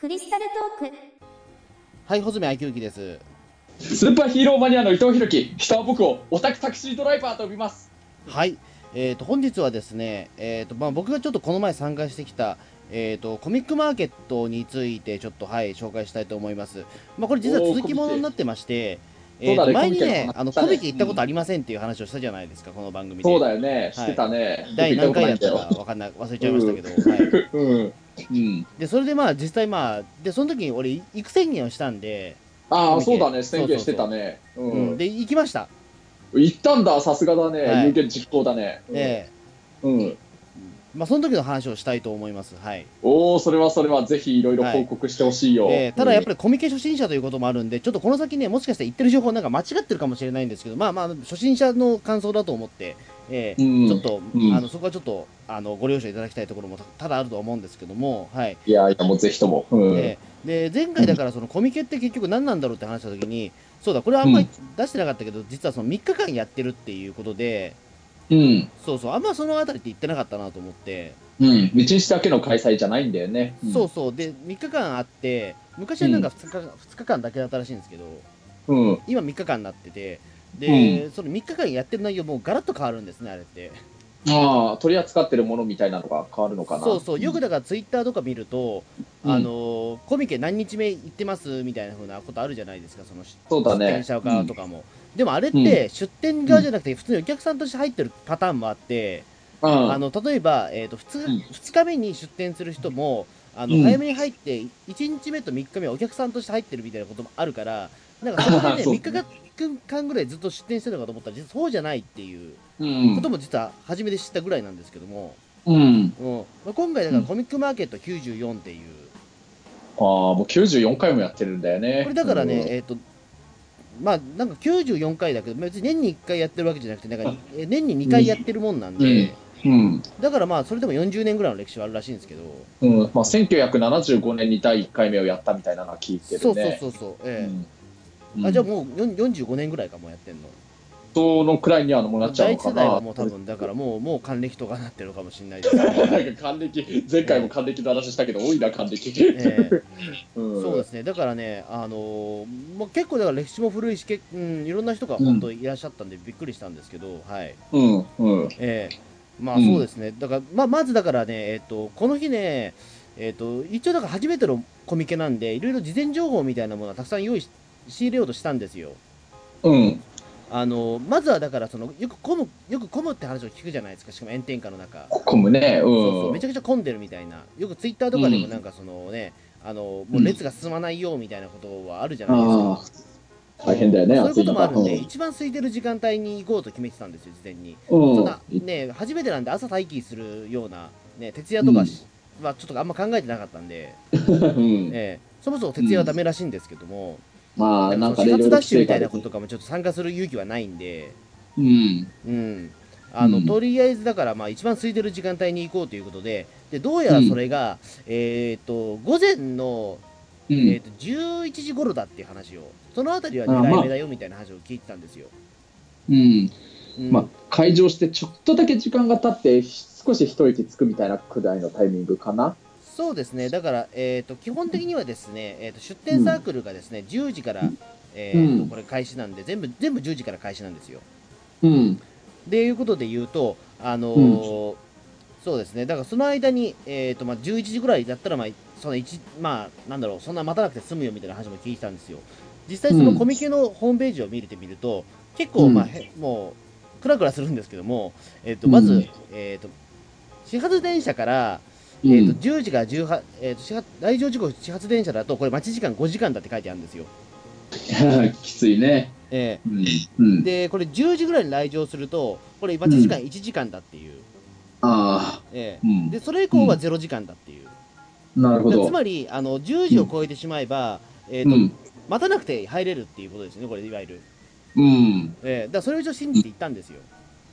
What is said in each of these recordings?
クリスタルトーク。はい、穂積昭之です。スーパーヒーローマニアの伊藤弘樹人は僕をオタクタクシードライバーと呼びます。はい、えー、と本日はですね、えーとまあ、僕がちょっとこの前参加してきた、えー、とコミックマーケットについてちょっと、はい、紹介したいと思います。まあ、これ実は続きものになってまして、えーとそうだね前にねあのコミケ行ったことありませんっていう話をしたじゃないですか、この番組で。そうだよね。してたね、第何回だったかわかんない忘れちゃいましたけど、はい、たことないんだようん、うん、でそれでまあ実際まあでその時に俺行く宣言をしたんで、ああそうだね。宣言してたね。ううん。ん。で行きました。行ったんだ。さすがだね、はい。有言実行だね、うん。え。うん。ーまあ、その時の話をしたいと思います。はい。おおそれはそれは。ぜひいろいろ報告してほしいよ、えーただやっぱり、りコミケ初心者ということもあるんで、ちょっとこの先ね、もしかして言ってる情報なんか間違ってるかもしれないんですけど、まあまあ、初心者の感想だと思って、えーうん。ちょっと、うん。あのそこはちょっとあのご了承いただきたいところもた多々あると思うんですけども、はい。いやいやもうぜひとも、うん。えーで前回だからそのコミケって結局何なんだろうって話した時に、そうだ、これはあんまり出してなかったけど、実はその3日間やってるっていうことで、うん。そうそう、あんまそのあたりって言ってなかったなと思って、うん、道日だけの開催じゃないんだよね、ん。そうそう、で、3日間あって、昔はなんか 2, 日,、2日間だけだったらしいんですけど、うん、今3日間になってて、で、その3日間やってる内容もうガラッと変わるんですね、あれって。ああ取り扱ってるものみたいなのが変わるのかな。そうそう、よくだからツイッターとか見ると、うん。あのーコミケ何日目行ってますみたいな風なことあるじゃないですか、そのそうだね。出店者側とかも。でもあれって、出店側じゃなくて、普通にお客さんとして入ってるパターンもあって、うん。あの例えば、えーと 2, うん。2日目に出店する人も、あのうん。早めに入って、1日目と3日目はお客さんとして入ってるみたいなこともあるから、なんかそこでね、そう。3日間ぐらいずっと出店してるのかと思ったら、実はそうじゃないっていううん。ことも実は初めて知ったぐらいなんですけども、うん、うん。まあ、今回だからコミックマーケット94っていう、ああもう94回もやってるんだよね。これだからね、うん。えっ、と、まあなんか94回だけど、別に年に1回やってるわけじゃなくて、なんかえ年に2回やってるもんなんで、うん。だからまあそれでも40年ぐらいの歴史はあるらしいんですけど、うん。まあ、1975年に第1回目をやったみたいなのは聞いてるね。そうそうそうそう、ええうん。あじゃあもう4 45年ぐらいかもうやってんの。そのくらいにはもうなっちゃう第一世代のかなはもう多分、だからもう、もう還暦とかなってるかもしれないです。けど、なんか還暦。前回も還暦の話したけど多いな還暦、ええ。うん。そうですね、だからね、あのーまあ、結構だから歴史も古いし、けうん、いろんな人が本当いらっしゃったんで、びっくりしたんですけど、はい。うんうん。ええ。まあうん。そうですね、だから、まあ、まずだからね、えっ、と、この日ね、えっ、と、一応だから初めてのコミケなんで、いろいろ事前情報みたいなものはたくさん用意し仕入れようとしたんですよ。うん。あのまずはだからそのよく混むよく混むって話を聞くじゃないですか。しかも炎天下の中、混むね。うん。そうそう。めちゃくちゃ混んでるみたいな。よくツイッターとかでもなんかそのね、あのもう列が進まないよみたいなことはあるじゃないですか、大変だよねそういうこともあるんで、暑い一番空いてる時間帯に行こうと決めてたんですよ事前に、中そんなね初めてなんで朝待機するようなね徹夜とかしはちょっとあんま考えてなかったんで、うん、うん。ええ。そもそも徹夜はダメらしいんですけども、まあなんかね始発ダッシュみたいなこととかもちょっと参加する勇気はないんで、うん。うん、あの、うん。とりあえずだから、まあ、一番空いてる時間帯に行こうということで、でどうやらそれが、えっ、と、午前の、うん。えー、と11時頃だっていう話を、そのあたりは狙い目だよみたいな話を聞いてたんですよ。うん。うん。まあ、会場してちょっとだけ時間が経って少し一息つくみたいなくらいのタイミングかな。そうですね、だから、えー、と基本的にはですね、えー、と出店サークルがですね、10時から、えーとうん。これ開始なんで、全部全部10時から開始なんですよ。うん。でいうことで言うと、あのーそうですね、だからその間に、えーとまあ、11時ぐらいだったら、まあその一まあ、なんだろう、そんな待たなくて済むよみたいな話も聞いてたんですよ。実際、そのうん。コミケのホームページを見てみると、結構、うん。まあ、へもう、クラクラするんですけども、えー、とまず、うんえーと、始発電車から、うんえー、と10時から18、えー、と始発来場時刻始発電車だと、これ、待ち時間5時間だって書いてあるんですよ。きついね。えうん。うん、ーで、これ、10時ぐらいに来場すると、これ、待ち時間1時間だっていう。ああ、えーうん。でそれ以降は0時間だっていう、なるほど。つまりあの10時を超えてしまえば、えーとうん。待たなくて入れるっていうことですね、これ、いわゆる。うん。えーだそれを一応信じて行ったんですよ。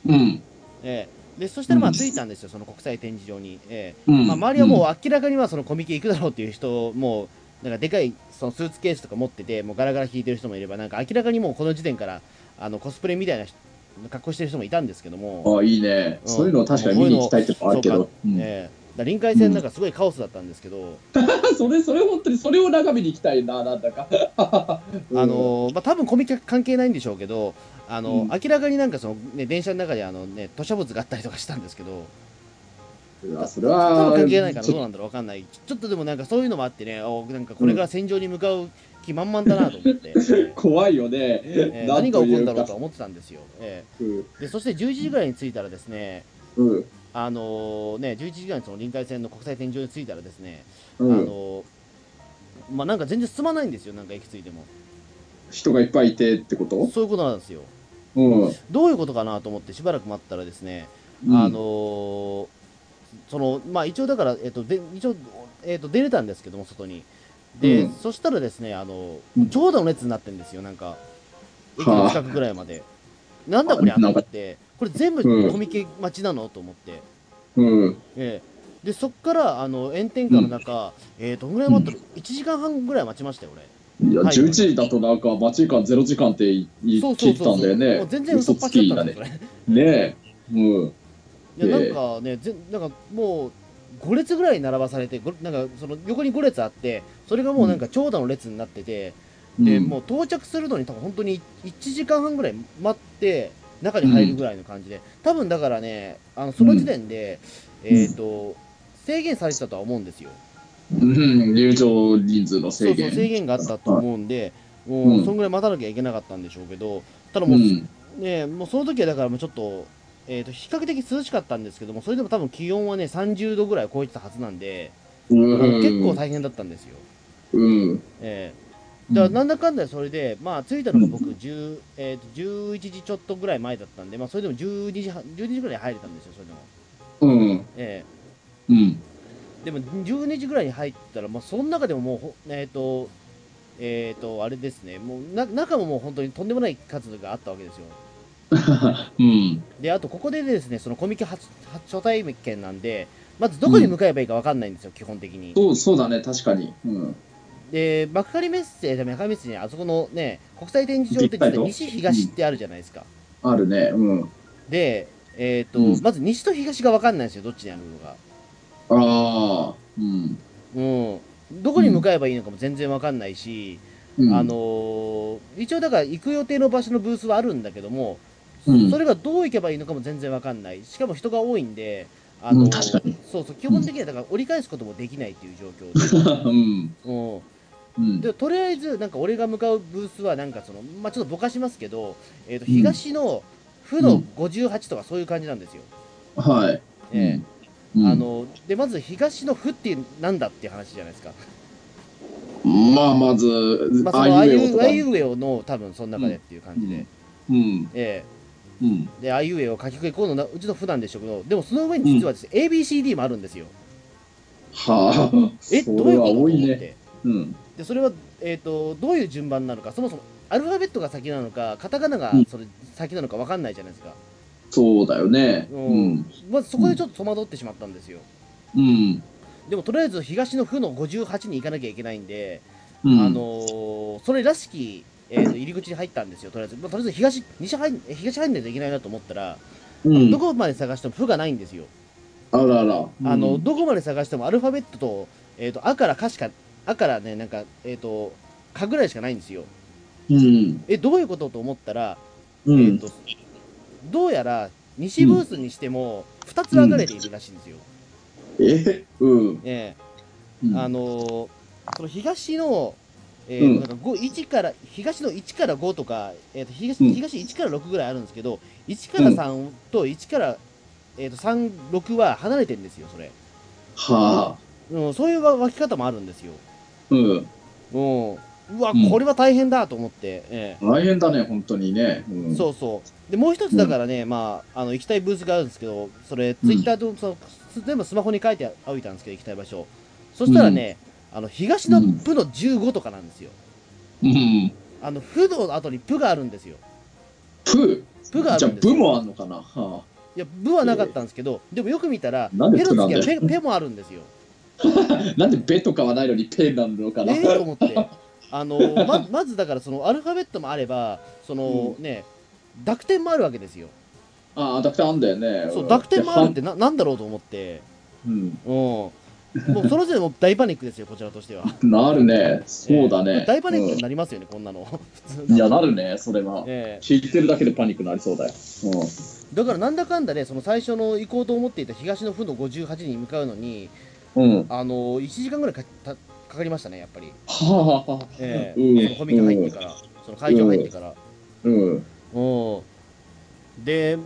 うん。えーでそしたらまあうん着いたんですよ、その国際展示場に。えうん。ーまあ、周りはもう明らかにはそのコミケ行くだろうっていう人も、なんかでかいそのスーツケースとか持ってて、もうガラガラ引いてる人もいれば、なんか明らかにもうこの時点からあのコスプレみたいな人格好してる人もいたんですけども。ああ、いいね。うんそういうのを確かに見に行きたいってのもあるけど。うんえ臨海線なんかすごいカオスだったんですけど、それ、それ本当に、それを眺めに行きたいな、なんだか。ああ、のーまあ、多分コミケ関係ないんでしょうけど、あのうん。明らかになんかその、ね、電車の中であの、ね、吐砂物があったりとかしたんですけど、うわそれ多は、分関係ないからどうなんだろうわかんない。ちょっとでもなんかそういうのもあってねおなんかこれから戦場に向かう気満々だなと思って、怖いよね。えー何が起こるんだろうと思ってたんですよ、えいうーでそして11時ぐらいに着いたらですねうん。うん。あのーね11時ぐらいにその臨海線の国際天井に着いたらですね、うん。あのーまあなんか全然進まないんですよなんか駅着いても。人がいっぱいいてってこと？そういうことなんですよ。うん。どういうことかなと思ってしばらく待ったらですね、うん。あのーそのまあ一応だから、えっとで一応、えっと出れたんですけども外に。で、うん。そしたらですねあのうん。長蛇の列になってるんですよなんか駅の近くぐらいまで、なんだこれと思ってこれ全部うん。コミケ待ちなのと思って、うん。ええ。でそっからあの炎天下の中、えー、どんぐらい待ったら、1時間半ぐらい待ちましたよ俺。いや、はい。11時だとなんか、待ち時間0時間って聞いてたんだよね。もう全然嘘つきだね。ねえ。うん。いやなんええかね、ぜなんかもう5列ぐらい並ばされて、ごなんかその横に5列あって、それがもうなんか長蛇の列になってて、でうんもう到着するのに多分本当に1時間半ぐらい待って、中に入るぐらいの感じで、多分だからね、あのその時点で、えっ、と、制限されてたとは思うんですよ。うん、入場人数のそうそう、制限。制限があったと思うんで、もうんうそんぐらい待たなきゃいけなかったんでしょうけど、ただもう、うん。ね、もうその時はだからもうちょっと、えー、と比較的涼しかったんですけども、それでも多分気温はね30度ぐらい超えてたはずなんで、うん。結構大変だったんですよ。うん。えー、だからなんだかんだでそれで、まあ着いたのが僕10、えー、と11時ちょっとぐらい前だったんで、まあそれでも12時半12時ぐらいに入れたんですよ、それでも。うん。えうん。ーでも12時ぐらいに入ったら、まあ、その中でももうほ、えっ、と、えっ、と、あれですね、もうな中ももう本当にとんでもない数があったわけですよ。うん。で、あとここでですね、そのコミケ初初初体験なんで、まずどこに向かえばいいか分かんないんですよ、基本的に。そう、そうだね、確かに。うん。で、幕張メッセ、幕張メッセにあそこのね、国際展示場って実は西東ってあるじゃないですか。あるね。うん。で、えっ、と、うんまず西と東が分かんないんですよ、どっちにあるのか。ああ。うん。うん。どこに向かえばいいのかも全然分かんないし、うんあのー一応だから行く予定の場所のブースはあるんだけども、うんそれがどう行けばいいのかも全然分かんない。しかも人が多いんで、あのーうん確かにそうそう、基本的にはだから折り返すこともできないっていう状況で。うん。うんうん。でとりあえず、なんか俺が向かうブースは、なんかその、まあ、ちょっとぼかしますけど、えー、と東の負の58とかそういう感じなんですよ。はい。えうんえあ、のでまず東の負ってなんだっていう話じゃないですか。まあ、まず、まあ、そのあいうあいうえおの多分その中でっていう感じで。うん。えうん。えで、あいうえお書きくえこうのなうちの負なんでしょうけど、でもその上に実はですね、ABCD もあるんですよ。はあ。え、それはどうい多いね。て。うん。で、それは、えっ、と、どういう順番なのか、そもそもアルファベットが先なのか、カタカナがうんそれ先なのか分かんないじゃないですか。そうだよね。ううんん。まずそこでちょっと戸惑ってしまったんですよ。うん。でもとりあえず東の負の58に行かなきゃいけないんで、うん。あのーそれらしき、えーと入り口に入ったんですよ、とりあえず。まあとりあえず東西入東入んないといけないなと思ったら、うん、どこまで探しても負がないんですよ。あらら。あのうんどこまで探してもアルファベットと,、えー、とあからかしか、あからね、なんか、えっ、と、かぐらいしかないんですよ。うん。え、どういうことと思ったら、うん。えーと、どうやら西ブースにしても2つ分かれているらしいんですよ。え？うん。えうんえあのーその東の、えなんか5 1から東の1から5とか、えー、と東うん東1から6ぐらいあるんですけど、1から3と1から、えー、と3、6は離れてるんですよ、それ。はあ。うん、そういう分け方もあるんですよ。うん。うん、うわうん、これは大変だと思って、え大変だね、本当にね。うん、えそうそう。で、もう一つだからね、まあ、あの行きたいブースがあるんですけど、それ、ツイッターとその、全部スマホに書いておいたんですけど、行きたい場所。そしたらね、あの東のプの15とかなんですよ。うん。あの、負の後にプがあるんですよ。プ？プがあじゃあ、るんですよ。プもあんのかな？はいや、部はなかったんですけど、でもよく見たら、ペの次はペペもあるんですよ。あ、なんでベとかはないのにペなのかな。ええと思って。あのままずだからそのアルファベットもあればその、ね濁点もあるわけですよああ、濁点あんだよね。そう濁点もあるってでななんだろうと思ってうん。もうその時点でもう大パニックですよ、こちらとしては。なるね。そうだね。大パニックになりますよね、こんなの。普通うんいや、なるね、それは。え聞いてるだけでパニックになりそうだよ。えだからなんだかんだね、その最初の行こうと思っていた東の負の58に向かうのに、あの1時間ぐらいかたかかりましたね、やっぱり。はあ。ええうんそのコミケ入ってから、その会場入ってから。うん。うんで、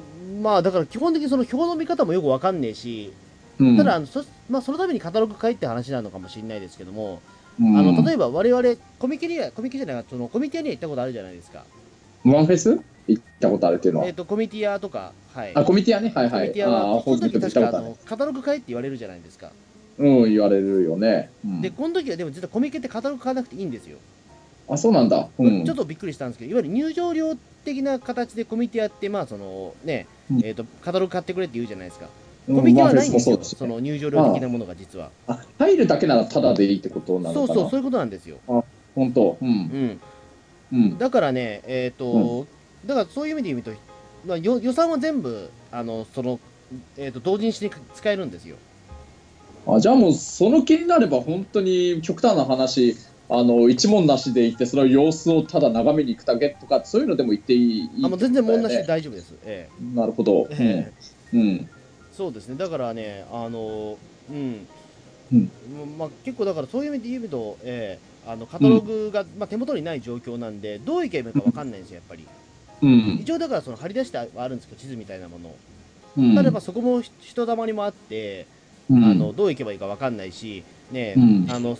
まあだから基本的にその表の見方もよくわかんねえし、うん。ただあのそ,、まあ、そのためにカタログ買いって話なのかもしれないですけども、うん、あの例えば我々コミケにはコミケじゃないそのコミティアには行ったことあるじゃないですか。ワンフェス？行ったことあるっていうのは？えっ、とコミティアとか、はい。あ、コミティアね。はいはい。コミティアは、ああ、この時確かあのカタログ買いって言われるじゃないですか。うん、言われるよね。うんで、この時はでも実はコミケってカタログ買わなくていいんですよ。あ、そうなんだ。うん。ちょっとびっくりしたんですけど、いわゆる入場料的な形でコミティアって、まあそのね、うんえっ、と、カタログ買ってくれって言うじゃないですか。うんコミケはないんですよ、うですねその入場料的なものが実は。あ、入るだけならタダでいいってことなのそうそう、そういうことなんですよ。本当。う。うんん。うん。だからね、えっ、と、だからそういう意味で言うと、まあ、よ予算は全部、あの、その、えっ、と、同時にして使えるんですよ。あ、じゃあもう、その気になれば、本当に極端な話、あの、一問なしで行って、その様子をただ眺めに行くだけとか、そういうのでも行っていい。あもう全然問題なし大丈夫です。えなるほど。えええうん。うん。そうですね、だからね、あの、うん、うんまあ、結構だからそういう意味で言うと、ええあのカタログが、まあ、手元にない状況なんで、どういけばいいか分かんないんですよ、やっぱり。うん。一応だからその張り出してはあるんですけど、地図みたいなもの。うん。ただばそこもひ人だまりもあって、うん、あのどう行けばいいか分かんないし、ねうんあの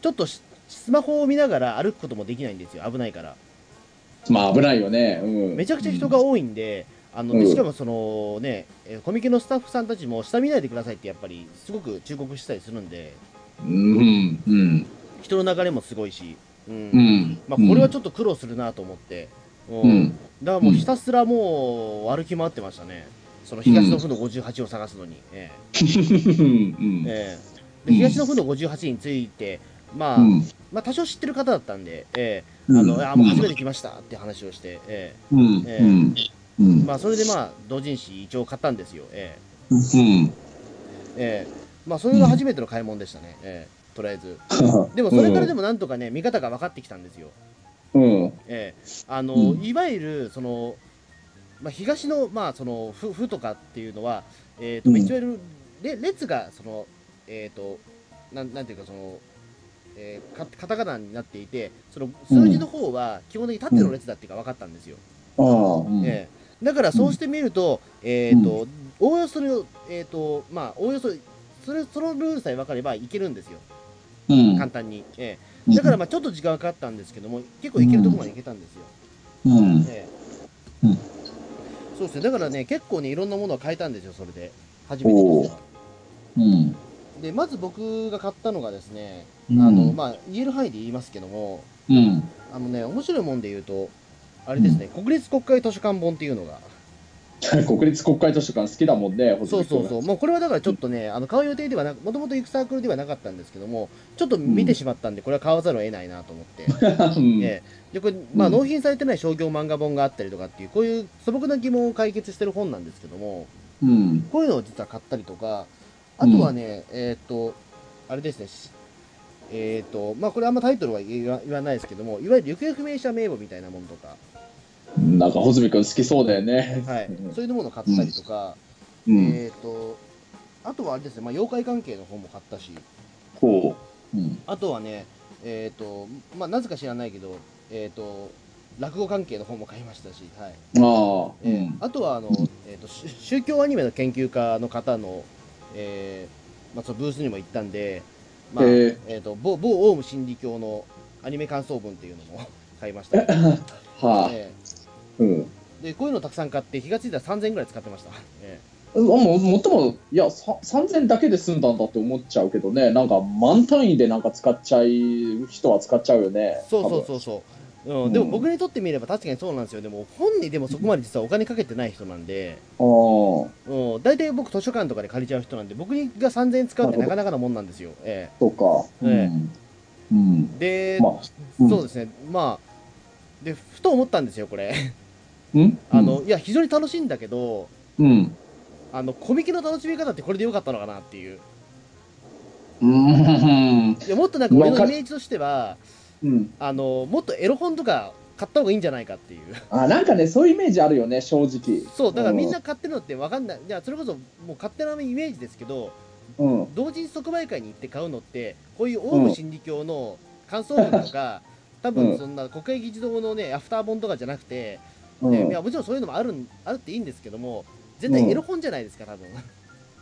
ちょっとしスマホを見ながら歩くこともできないんですよ、危ないから。まあ、危ないよね。うん。めちゃくちゃ人が多いんで、あのうんしかもその、ね、えーコミケのスタッフさんたちも下見ないでくださいってやっぱりすごく忠告したりするんで、うん。うん。人の流れもすごいし、うんうん。まあ、これはちょっと苦労するなと思って、うんうん。だからもうひたすらもう歩き回ってましたね、その東の負の58を探すのに。えうん。えええで東の負の58について、まあうん。まあ、多少知ってる方だったんで、ええうんあのあもう初めて来ましたって話をして、えうん。え。まあ、それでまあ同人誌一応買ったんですよ。えうん。えええまあ、それが初めての買い物でしたね、ええとりあえず。でもそれからでもなんとかね、見方が分かってきたんですよ。うん。ええあのうんいわゆるその、まあ、東の,、まあその府府とかっていうのは、えーとうんいわゆるれ列がその、えー、となんなんていうかその、えーかカタカナになっていてその数字の方は基本的に縦の列だっていうか分かったんですよ。ああ。うんええだからそうしてみると,、えーとおおよその、えーとまあ、おおよそそれそのルールさえ分かればいけるんですよ、うん。簡単に。ええだからまあちょっと時間がかかったんですけども、結構いけるところまでいけたんですよ。うん。ええうんそうですね、だからね、結構ね、いろんなものを変えたんですよ、それで。初めてにしてはうん。で、まず僕が買ったのがですね、うんあの、まあ、言える範囲で言いますけども、うん。あのね、面白いもんで言うと、あれですね、国立国会図書館本っていうのが、国立国会図書館好きだもんね、そうそうそう、もうこれはだからちょっとね、あの買う予定ではなく、もともと行くサークルではなかったんですけども、ちょっと見てしまったんで、これは買わざるを得ないなと思って。う。うん。ええでこれまあ、うん納品されてない商業漫画本があったりとかっていう、こういう素朴な疑問を解決してる本なんですけども、うん。こういうのを実は買ったりとか、あとはね、えっ、と、あれですね、しえっ、と、まあこれあんまタイトルは言わ言わないですけども、いわゆる行方不明者名簿みたいなものとか、なんか、穂積君好きそうだよね。はいうん、そういうものを買ったりとか、うん。えっ、と、あとはあれですね、まあ妖怪関係の本も買ったし、ほう。うん。あとはね、えっ、と、まあなぜか知らないけど、えっ、と、落語関係の本も買いましたし、はい。ああ。えーあとはあの、えー、とし宗教アニメの研究家の方の、えーまあ、そのブースにも行ったんで、まあへーえー、と某某オウム真理教のアニメ感想文っていうのも 買いました、はあ。えうん。ーでこういうのたくさん買って気がついたら3000円ぐらい使ってました、えあもうもっとも、いや、さ3000だけで済んだんだって思っちゃうけどね、なんか満単位でなんか使っちゃう人は使っちゃうよね。ーそうそうそうそう、うんうんでも僕にとってみれば確かにそうなんですよ。でも本にでもそこまで実はお金かけてない人なんで、うん、大体僕図書館とかで借りちゃう人なんで僕が3000円使うってなかなかなもんなんですよ、えそうか。えうん。うん。ーで、まあ、うん。そうですね、まあ、でふと思ったんですよ、これ。うん？あのいや、非常に楽しいんだけど、うん。あのコミケの楽しみ方ってこれでよかったのかなっていう。うん。いやもっとなんか俺のイメージとしてはうん。あのもっとエロ本とか買った方がいいんじゃないかっていうあ、なんかね、そういうイメージあるよね、正直。そうだからみんな買ってるのって分かんないいやそれこそもう勝手なイメージですけどうん。同人即売会に行って買うのってこういうオウム真理教の感想文とか、多分そんな国会議事堂のねアフター本とかじゃなくて、うん。ねいやもちろんそういうのもあるんあるっていいんですけども絶対エロ本じゃないですか多分。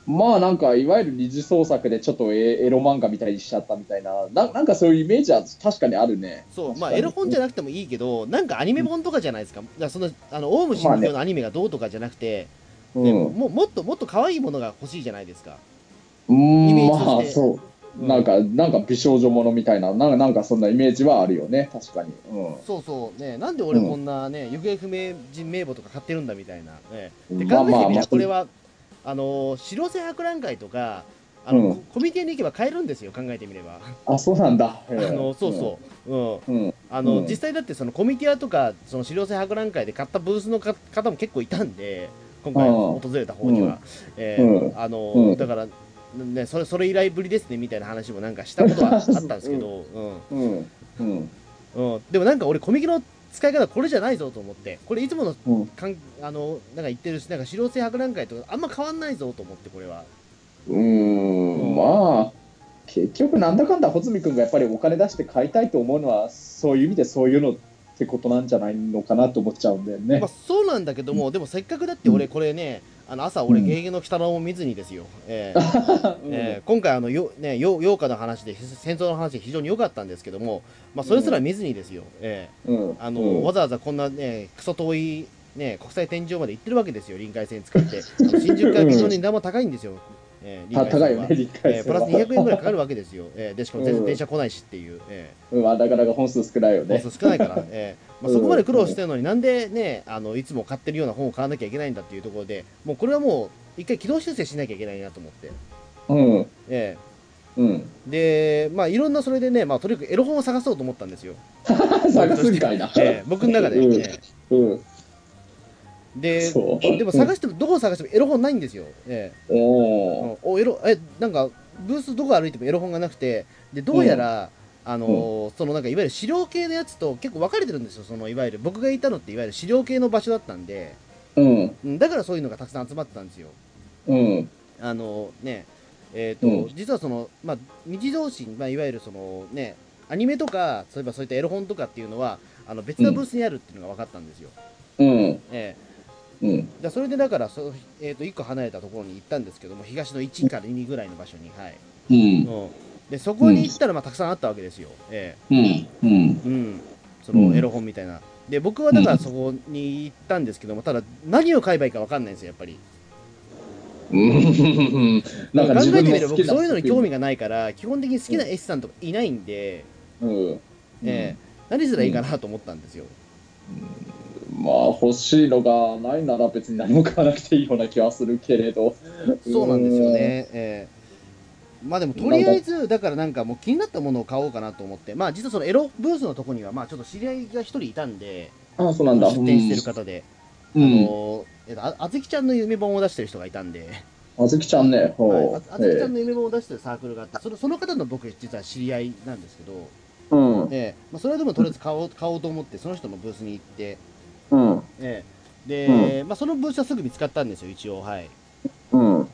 まあなんかいわゆる二次創作でちょっとエエロ漫画みたいにしちゃったみたいな。ななんかそういうイメージは確かにあるね。そうまあエロ本じゃなくてもいいけどなんかアニメ本とかじゃないですか。だからそのあのオウム真理教のアニメがどうとかじゃなくて、うん、ねももっともっと可愛いものが欲しいじゃないですか、うんイメージとして。まあそう。うんなんか、なんか美少女ものみたいな、なんか、なんかそんなイメージはあるよね、確かに。うん。そうそう。ね。なんで俺こんなね、行方不明人名簿とか買ってるんだみたいな、ね、でまあ考えてみこれはあの白瀬博覧会とかあの、うん。ココミケに行けば買えるんですよ考えてみれば、あ、そうなんだ。へえあのそうそう、うん。うん。うん。あの、うん。実際だってそのコミティアとかその白瀬博覧会で買ったブースのか方も結構いたんで今回うん。訪れた方には、えーうん。あの、うん。だからねそれそれ以来ぶりですねみたいな話もなんかしたことは あったんですけど、うんうん。うん。うん、でもなんか俺コミケの使い方これじゃないぞと思ってこれいつものうん。かんあのなんか言ってるしなんか白瀬博覧会とかあんま変わんないぞと思ってこれはうーん、まあ、結局なんだかんだ穂積君がやっぱりお金出して買いたいと思うのは、そういう意味でそういうのってことなんじゃないのかなと思っちゃうんだよねまあ、。そうなんだけども、でもせっかくだって俺これねあの朝俺うんゲゲゲの鬼太郎も見ずにですよ、えーえー 今回あのよ、ね、よ陽華の話で戦争の話で非常に良かったんですけども、まあ、それすら見ずにですよ、えうん。ーあのうん。わざわざこんなねクソ遠いね、国際天井まで行ってるわけですよ、臨海線使って。新宿から非常に値段も高いんですよ、えー高いよね、理解えープラス200円ぐらいかかるわけですよ。えーで、しかも全然電車来ないしっていう。えうん、まあなかなか本数少ないよーね。本数少ないから、えーまあ、そこまで苦労してるのになんでね、あのいつも買ってるような本を買わなきゃいけないんだっていうところで、もうこれはもう一回軌道修正しなきゃいけないなと思って。うん。えうん。ーで、まあいろんなそれでね、まあとにかくエロ本を探そうと思ったんですよ。探すんかいな。えー僕の中で。うんえうん。ーで。でも探しても、どこを探してもエロ本ないんですよ。えーおー。おエロえなんかブースどこ歩いてもエロ本がなくてでどうやら、あのーそのなんかいわゆる資料系のやつと結構分かれてるんですよそのいわゆる僕がいたのっていわゆる資料系の場所だったんで。うん。うんだからそういうのがたくさん集まってたんですよ。うん。あのねえっ、と、うん。実はそのまあ日同士、まあ、いわゆるそのねアニメとかそういえばそういったエロ本とかっていうのはあの別のブースにあるっていうのが分かったんですよ、うん。えうん。それでだからそ、えー、と1個離れたところに行ったんですけども東の1から2ぐらいの場所にはいうん。うん、でそこに行ったらまあたくさんあったわけですよ、えうん。うん。えうん、そのエロ本みたいな。で僕はだからそこに行ったんですけども、ただ何を買えばいいか分かんないんですよ、やっぱり。うん。なんか考えてみれば僕。そういうのに興味がないから、基本的に好きな絵師さんとかいないんで、うん。ええ何すればいいかなと思ったんですよ。まあ欲しいのがないなら別に何も買わなくていいような気はするけれど。そうなんですよね。ええまあでもとりあえず、だからなんかもう気になったものを買おうかなと思って、まあ実はそのエロブースのとこには、まあちょっと知り合いが一人いたんで、うん。あ、そうなんだ。出店してる方で、うん。あの、えっと、ああずきちゃんの夢本を出してる人がいたんで、あずきちゃんね。はい。ああずきちゃんの夢本を出してるサークルがあって、そのその方の僕、実は知り合いなんですけど、うん。ええまあ、それはでもとりあえず買おう買おうと思って、その人のブースに行って、うん。ええで、まあ、そのブースはすぐ見つかったんですよ、一応、はい。うん。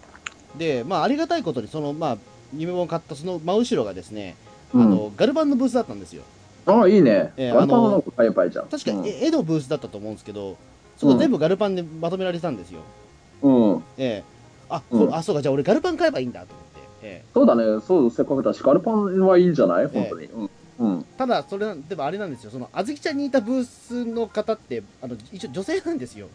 で、まあ、ありがたいことに、その、まあ、夢本を買ったその真後ろがですね、うんあのガルバンのブースだったんですよ。あ、いいね。ええガルパンの。確かに、え絵のブースだったと思うんですけど、そこ全部ガルパンでまとめられてたんですよ。うん。ええあ、うんこあ、そうか、じゃあ俺ガルパン買えばいいんだと思って。ええそうだね。そう、せっかくだし、ガルパンはいいんじゃない？本当に。うん。うん。ただ、それな、でもあれなんですよ、その、あずきちゃんにいたブースの方って、あの、一応女性なんですよ。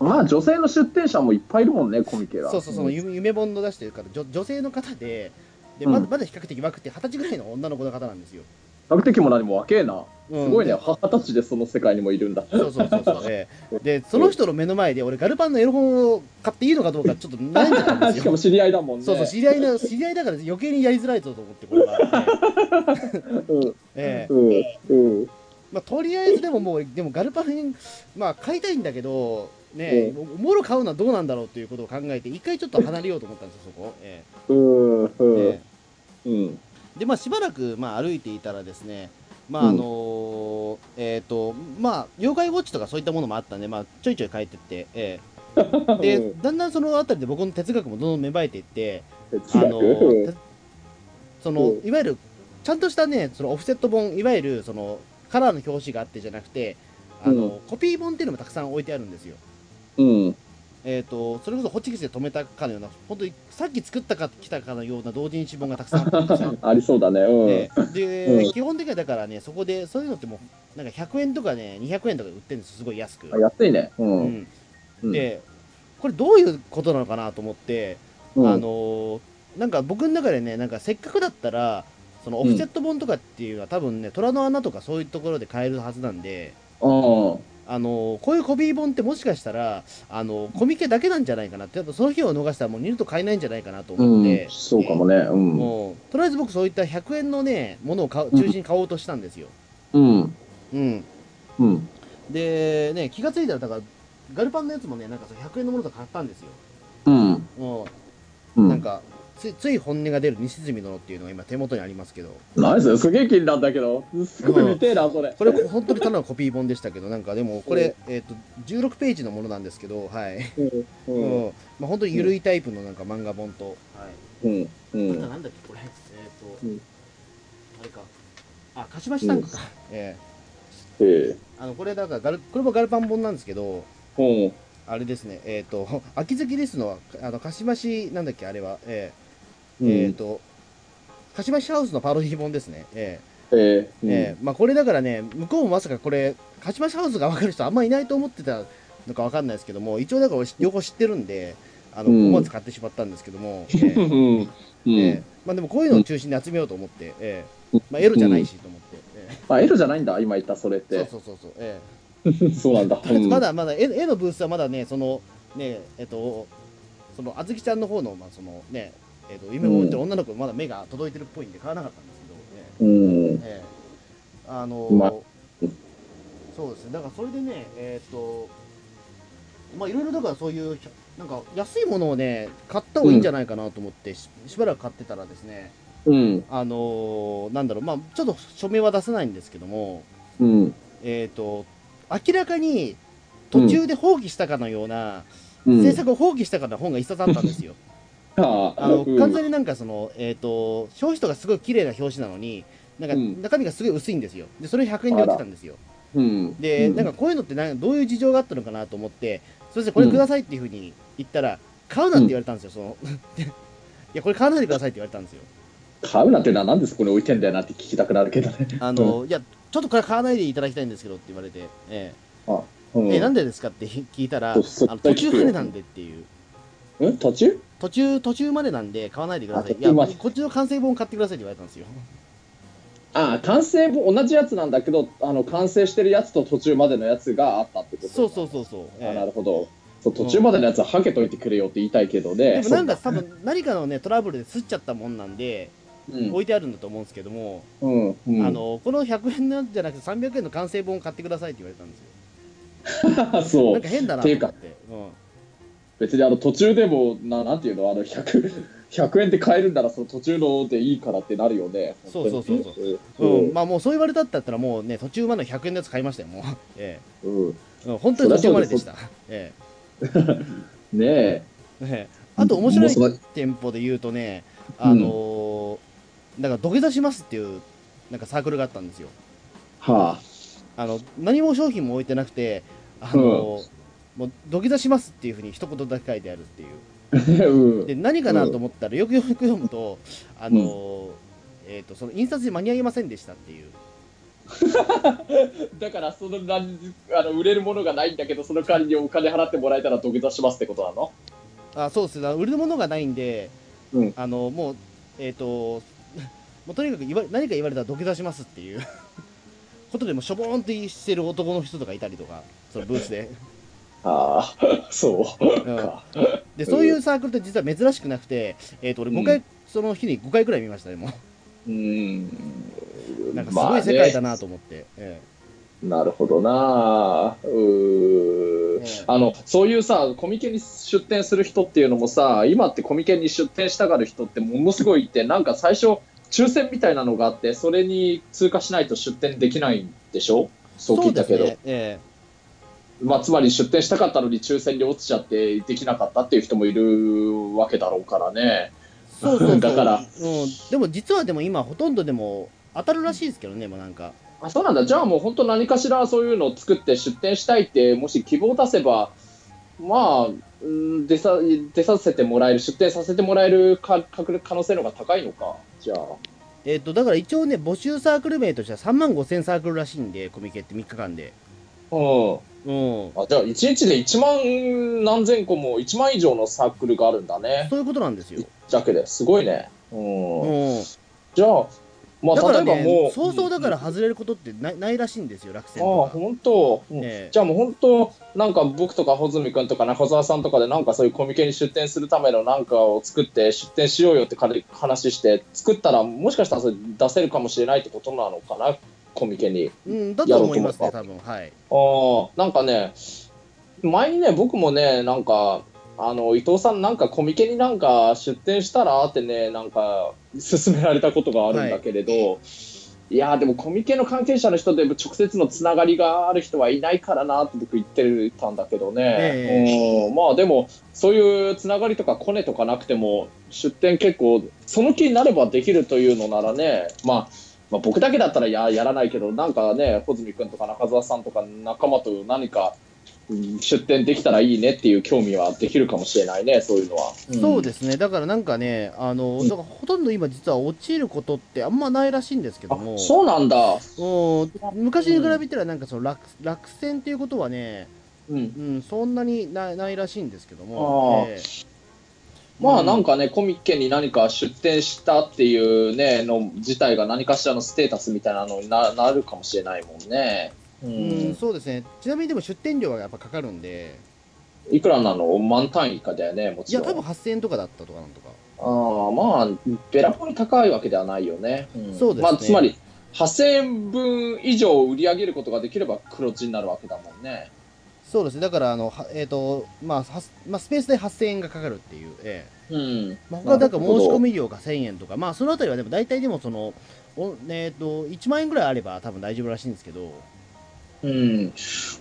まあ、女性の出店者もいっぱいいるもんね、コミケが。そうそう、そのん夢夢本の出してる方、女女性の方で、で、うんまだまだ比較的若くて、二十歳ぐらいの女の子の方なんですよ。比較的も何も若えな。うんすごいね。で二十歳でその世界にもいるんだ。そうそうそうそう。ええで、その人の目の前で、俺、ガルパンのエロ本を買っていいのかどうか、ちょっと悩んでたんですよ。しかも知り合いだもんね。そうそう、知り合いな、知り合いだから余計にやりづらいぞと思って、これは。うん。ええうん。うん。まあ、とりあえずでももう、でもガルパン、まあ、買いたいんだけど、ね、おもろ買うのはどうなんだろうということを考えて、一回ちょっと離れようと思ったんですよ、そこ。えうん。えうん。ええうん。でまあしばらくまあ歩いていたらですねまああのーえっ、とまあ妖怪ウォッチとかそういったものもあったんでまあちょいちょい帰ってって、ええ。でだんだんそのあたりで僕の哲学もどんどん芽生えていってあのそのうん。いわゆるちゃんとしたねそのオフセット本いわゆるそのカラーの表紙があってじゃなくてあの、うん。コピー本っていうのもたくさん置いてあるんですよ。うん。えー、とそれこそホチキスで止めたかのような本当にさっき作ったか来たかのような同人誌本がたくさん ありそうだね。うん。でで、うん基本的にはだからねそこでそういうのってもうなんか100円とかね200円とかで売ってるんですすごい安く、あ安いね。う。うんん、うん、でこれどういうことなのかなと思って、うん、あのーなんか僕の中でねなんかせっかくだったらそのオフセット本とかっていうのは多分ね虎の穴とかそういうところで買えるはずなんでうん。あのーこういうコピー本ってもしかしたらあのコミケだけなんじゃないかなってやっぱその日を逃したらもう二度と買えないんじゃないかなと思って、うん、そうかもね。うん。もうとりあえず僕そういった100円のねものを買う中心に買おうとしたんですよ、うん。うん、うん。でね気がついたらだからガルパンのやつもねなんかそう100円のものとか買ったんですようん。もううなん、かつつい本音が出る西住殿っていうのが今手元にありますけど。ナイス、すげえ気になったけど、すごい見てえな、それ。これ本当にただのコピー本でしたけどなんかでもこれ、えー、と16ページのものなんですけどはい、う。うん。んまあ、本当に緩いタイプのなんか漫画本と、はい。うん。うあとん。なんだっけこれえっ、と、うん。あれか。あ鹿島シタンクか、ええ。え。え。あのこれだからガルこれもガルパン本なんですけどうん。あれですね、えっ、と、秋月リスの、あの、かしまし、なんだっけ、あれは、えーうんえっ、と、かしましハウスのパロディ本ですね。えええ。ーえーまあ、これだからね、向こうもまさかこれ、かしましハウスが分かる人あんまいないと思ってたのか分かんないですけども、一応だから俺、両方知ってるんで、あの、うん思わず買ってしまったんですけども、えーうん。うえーん。まあ、でもこういうのを中心に集めようと思って、えーまあ、エロじゃないしと思って、えあ、エロじゃないんだ、今言ったそれっーそうて。そうそうそう、え そうなんだ。まだまだ絵絵のブースはまだね、その、ね、えっ、と、その、あずきちゃんの方の、まあ、そのね、えっ、と、夢を追ってる女の子、まだ目が届いてるっぽいんで買わなかったんですけど、うん。ええええあのまあそうですね、だからそれでね、えっ、と、まあいろいろだからそういう、なんか安いものをね、買った方がいいんじゃないかなと思って、ししばらく買ってたらですね、うん。あのなんだろう、まあちょっと署名は出せないんですけども、うん。えっ、と、明らかに途中で放棄したかのような、うん。制作を放棄したかの本が一冊あったんですよ。ああの、完全に。になんかその、えっ、と、表紙とかすごい綺麗な表紙なのに、なんかうん中身がすごい薄いんですよ。で、それ100円で売ってたんですよ。うん。で、うんなんかこういうのってなんどういう事情があったのかなと思って、すみません、これくださいっていうふうに言ったら、買うなって言われたんですよ、その。いや、これ買わないでくださいって言われたんですよ。買うなんてのはなんでそこに置いてんだよなって聞きたくなるけどね。あの、いや、ちょっとこれ買わないでいただきたいんですけどって言われて、えあ、えうん。えなんでですかって聞いたら、あの途中までなんでっていう。うん途中？途中、途中までなんで買わないでください。あいや、こっちの完成本買ってくださいって言われたんですよ。あ完成も同じやつなんだけど、あの、完成してるやつと途中までのやつがあったってことそうそうそうそう。えあえなるほど。そう途中までのやつははけといてくれよって言いたいけどね。でもなんか多分何かのねトラブルで吸っちゃったもんなんでうん置いてあるんだと思うんですけども、うんうん、あのこの100円のやつじゃなくて300円の完成本を買ってくださいって言われたんですよ そなんか変だなってって別にあの途中でもななんていうの？あの 100, 100 円で買えるんならその途中のでいいからってなるよね。そうそうそうそう。うんうんうん。まあもうそう言われたってだったらもうね途中までの100円のやつ買いましたよもう、えうん。えうん、本当に途中まででした。えねえ。ええ。えあと面白い店舗で言うとねあのーなんか土下座しますっていうなんかサークルがあったんですよ。はあ。の何も商品も置いてなくて、あのもう土下座しますっていうふうに一言だけ書いてあるっていう。あ、うん。で何かなと思ったら、よくよく読むと、あのえー、とその印刷で間に合いませんでしたっていう。だからそのあの売れるものがないんだけどその代わりにお金払ってもらえたら土下座しますってことなの？あそうです。ね、売るものがないんで、うん。あのもう、えっ、と、もうとにかく言わ何か言われたら土下座しますっていう。ことでもしょぼーんとしてる男の人とかいたりとか、そのブースで。ああ そうか、で、そういうサークルって実は珍しくなくて、えっ、と、俺5回、うその日に5回くらい見ましたね、もう。ん。う。なんかすごい世界だなと思って。えなるほどな。うー。ええ。あのそういうさコミケに出店する人っていうのもさ今ってコミケに出店したがる人ってものすごいいてなんか最初抽選みたいなのがあって、それに通過しないと出店できないんでしょ？そう聞いたけど。そうですね。えまあ、つまり出店したかったのに抽選に落ちちゃってできなかったっていう人もいるわけだろうからね。えそうそうそうだからうん、でも実はでも今ほとんどでも当たるらしいですけどねもうなんかあそうなんだ。じゃあもう本当何かしらそういうのを作って出店したいって、もし希望を出せば、まあ、うん出さ出させてもらえる、出店させてもらえるか可能性の方が高いのか？じゃあ。えっ、とだから一応ね募集サークル名としては3万5000サークルらしいんでコミケって3日間でうん。うん。あじゃあ1日で1万何千個も1万以上のサークルがあるんだね。そういうことなんですよ、だけで。すごいね。うん。うん、じゃあ、まあ、だから例えばもう。ねそうそうだから外れることってないないらしいんですよ落選ああ、本当、じゃあもう本当、なんか僕とか穂積君とか中澤さんとかで、なんかそういうコミケに出店するためのなんかを作って、出店しようよって話して、作ったら、もしかしたらそれ出せるかもしれないってことなのかな、コミケに。うんだと思いますねや多分はい。ああ、なんかね、前にね、僕もね、なんか、あの伊藤さん、なんかコミケになんか出店したらってね、なんか勧められたことがあるんだけれど、い、やーでもコミケの関係者の人で直接のつながりがある人はいないからなって僕言ってたんだけどね、え。うんまあでも、そういうつながりとかコネとかなくても、出店結構、その気になればできるというのならね、まあ、まあ、僕だけだったらややらないけど、なんかね、穂積君とか中澤さんとか仲間と何かうん出店できたらいいねっていう興味はできるかもしれないね、そういうのは。そうですね、だからなんかね、あのだからほとんど今、実は落ちることってあんまないらしいんですけども、あそうなんだ。うん。昔に比べたら、なんかその落落選っていうことはね、うん。うん、そんなにないないらしいんですけども、まあなんかね、コミケに何か出店したっていうね、の自体が何かしらのステータスみたいなのにななるかもしれないもんね。うえうん、そうですね、ちなみにでも出店料がやっぱかかるんで、いくらなの？満単位かだよね、もいや、ちろん。多分8000円とかだったとかなんとか、ああ、まあ、べらぼうに高いわけではないよね。ん。そうですね。まあ、つまり、8000円分以上売り上げることができれば黒字になるわけだもんね。そうですね、だから、あのはえーとまあはまあ、スペースで8000円がかかるっていう、ええ。うん。まあ、他はなんか申し込み料が1000円とか、まあ、そのあたりはでも大体でもその、おえー、と1万円ぐらいあれば多分大丈夫らしいんですけど、うん、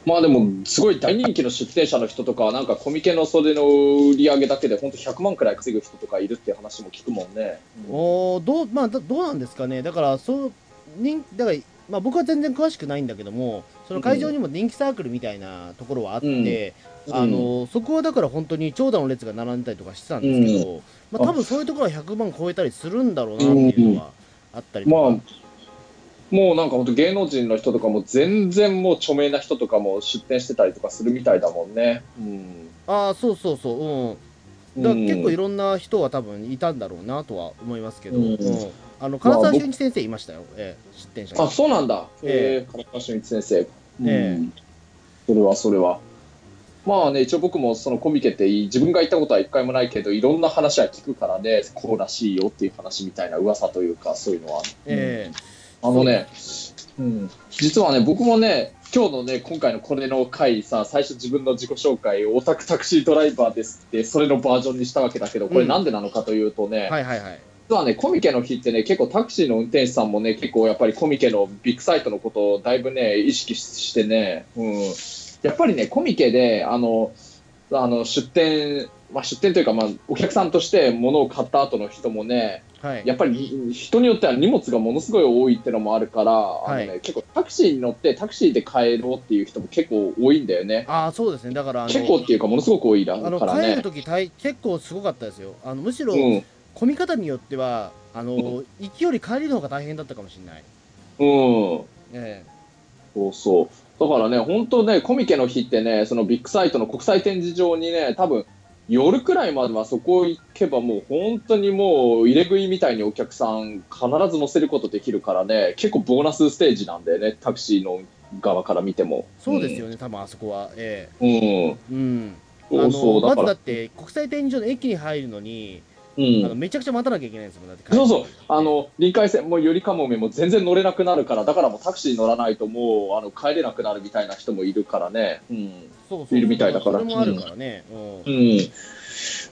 まあでも、すごい大人気の出店者の人とかは、なんかコミケの袖の売り上げだけで、本当100万くらい稼ぐ人とかいるって話も聞くもんね。おーどうまあ、どどうなんですかね、だからそう人だから、まあ、僕は全然詳しくないんだけども、その会場にも人気サークルみたいなところはあって、うん。あのそこはだから本当に長蛇の列が並んでたりとかしてたんですけど、まあ多分そういうところは100万超えたりするんだろうなっていうのはあったりとか。まあ、もうなんか本当芸能人の人とかも全然もう著名な人とかも出店してたりとかするみたいだもんね。うん。ああ、そうそうそう、うん。だ結構いろんな人は多分いたんだろうなとは思いますけど、ううんんあの金沢俊一先生いましたよ、ええ、出店者にあ、そうなんだ。えええ、金川俊一先生。ええうんそれはそれは。まあね、一応僕もそのコミケって自分が行ったことは一回もないけど、いろんな話は聞くからね、こうらしいよっていう話みたいな噂というか、そういうのは。えあのね、うん、実はね、僕もね、今日のね、今回のこれの回さ、最初自分の自己紹介、オタクタクシードライバーですって、それのバージョンにしたわけだけど、これなんでなのかというとね、えはいはいはい。実はね、コミケの日ってね、結構タクシーの運転手さんもね、結構やっぱりコミケのビッグサイトのことをだいぶね、意識してね、うん、やっぱりね、コミケで、あの、あの出店、まあ、出店というか、まあ、お客さんとして物を買った後の人もね、はい、やっぱり人によっては荷物がものすごい多いってのもあるから、あのねはい結構タクシーに乗ってタクシーで帰ろうっていう人も結構多いんだよね。ああ、そうですね、だからあの、結構っていうか、ものすごく多いだあのから帰るね。とき結構すごかったですよ。あのむしろ、うん混み方によっては、あの、行きより帰りの方が大変だったかもしれない。うんえそうそう。だからね、本当ね、コミケの日ってね、そのビッグサイトの国際展示場にね、多分夜くらいまではそこ行けばもう本当にもう入れ食いみたいにお客さん必ず乗せることできるからね、結構ボーナスステージなんだよね、タクシーの側から見ても。えそうですよね、多分あそこは。えうん。えうん。そうそう、だからあのまずだっ。て、国際展示場の駅に入るのに、うんあのめちゃくちゃ待たなきゃいけないんですもん、だってそうそう、あの臨海線もゆりかもめも全然乗れなくなるから、だからもうタクシー乗らないともうあの帰れなくなるみたいな人もいるからね。うん。そうそういるみたいだからそれもあるからね。うんうん。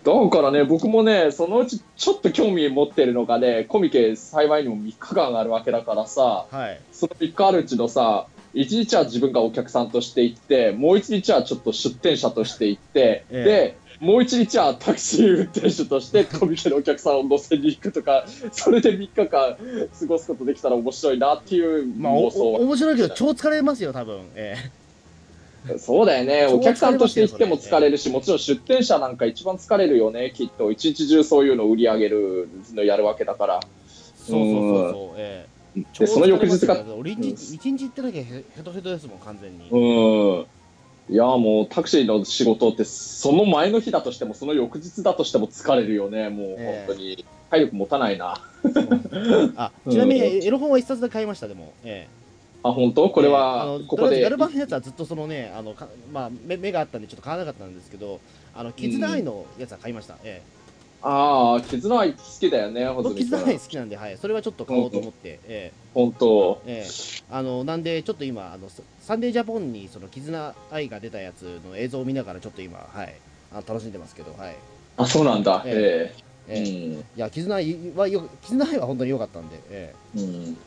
だからね、僕もね、そのうちちょっと興味持ってるのがね、コミケ幸いにも3日間あるわけだからさ、はいその3日あるうちのさ、1日は自分がお客さんとして行って、もう1日はちょっと出店者として行って、ええ。で、もう1日はタクシー運転手としてコミケのお客さんを乗せに行くとか、それで3日間過ごすことできたら面白いなっていう妄想は。お面白いけど超疲れますよ多分。えそうだよね、超お客さんとして行っても疲れるし、もちろん出店者なんか一番疲れるよね、きっと、一日中そういうのを売り上げるのやるわけだから、えそうそうそうそうええでその翌日が超疲れますよ俺一日一日行ってなきゃヘヘトヘトですもん完全に。うん、いや、もうタクシーの仕事って、その前の日だとしても、その翌日だとしても疲れるよね、もうええ。本当に、体力持たないな。あ ちなみにエロ本は一冊で買いましたでも。ええ。あ、本当？これええ。あはの、ことこで。りあえずガルバンのやつはずっとそのねあのかまあ目目があったんでちょっと買わなかったんですけどあの絆愛のやつは買いました。ええああ、絆愛好きだよね、ほず僕み君絆愛好きなんではい。それはちょっと買おうと思ってええ。本当？ええ、あのなんで、ちょっと今あの、ササンデージャポンにその絆愛が出たやつの映像を見ながら、ちょっと今、はい、あの楽しんでますけど、はい。あ、そうなんだ。ええ。ええ。えいや絆愛はよ、絆愛は本当に良かったんで、えうんうん